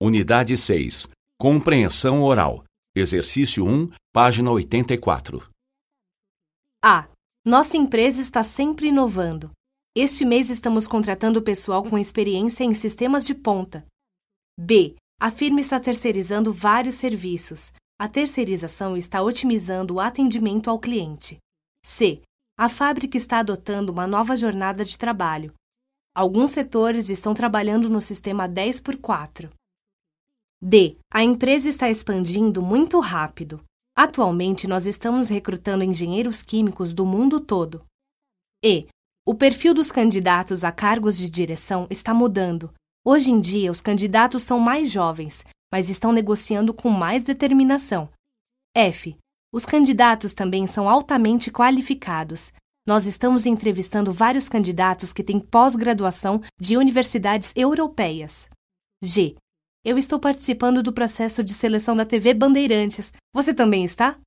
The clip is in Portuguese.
Unidade 6. Compreensão oral. Exercício 1, página 84. A. Nossa empresa está sempre inovando. Este mês estamos contratando pessoal com experiência em sistemas de ponta. B. A firma está terceirizando vários serviços. A terceirização está otimizando o atendimento ao cliente. C. A fábrica está adotando uma nova jornada de trabalho. Alguns setores estão trabalhando no sistema 10 por 4. D. A empresa está expandindo muito rápido. Atualmente, nós estamos recrutando engenheiros químicos do mundo todo. E. O perfil dos candidatos a cargos de direção está mudando. Hoje em dia, os candidatos são mais jovens, mas estão negociando com mais determinação. F. Os candidatos também são altamente qualificados. Nós estamos entrevistando vários candidatos que têm pós-graduação de universidades europeias. G. Eu estou participando do processo de seleção da TV Bandeirantes. Você também está?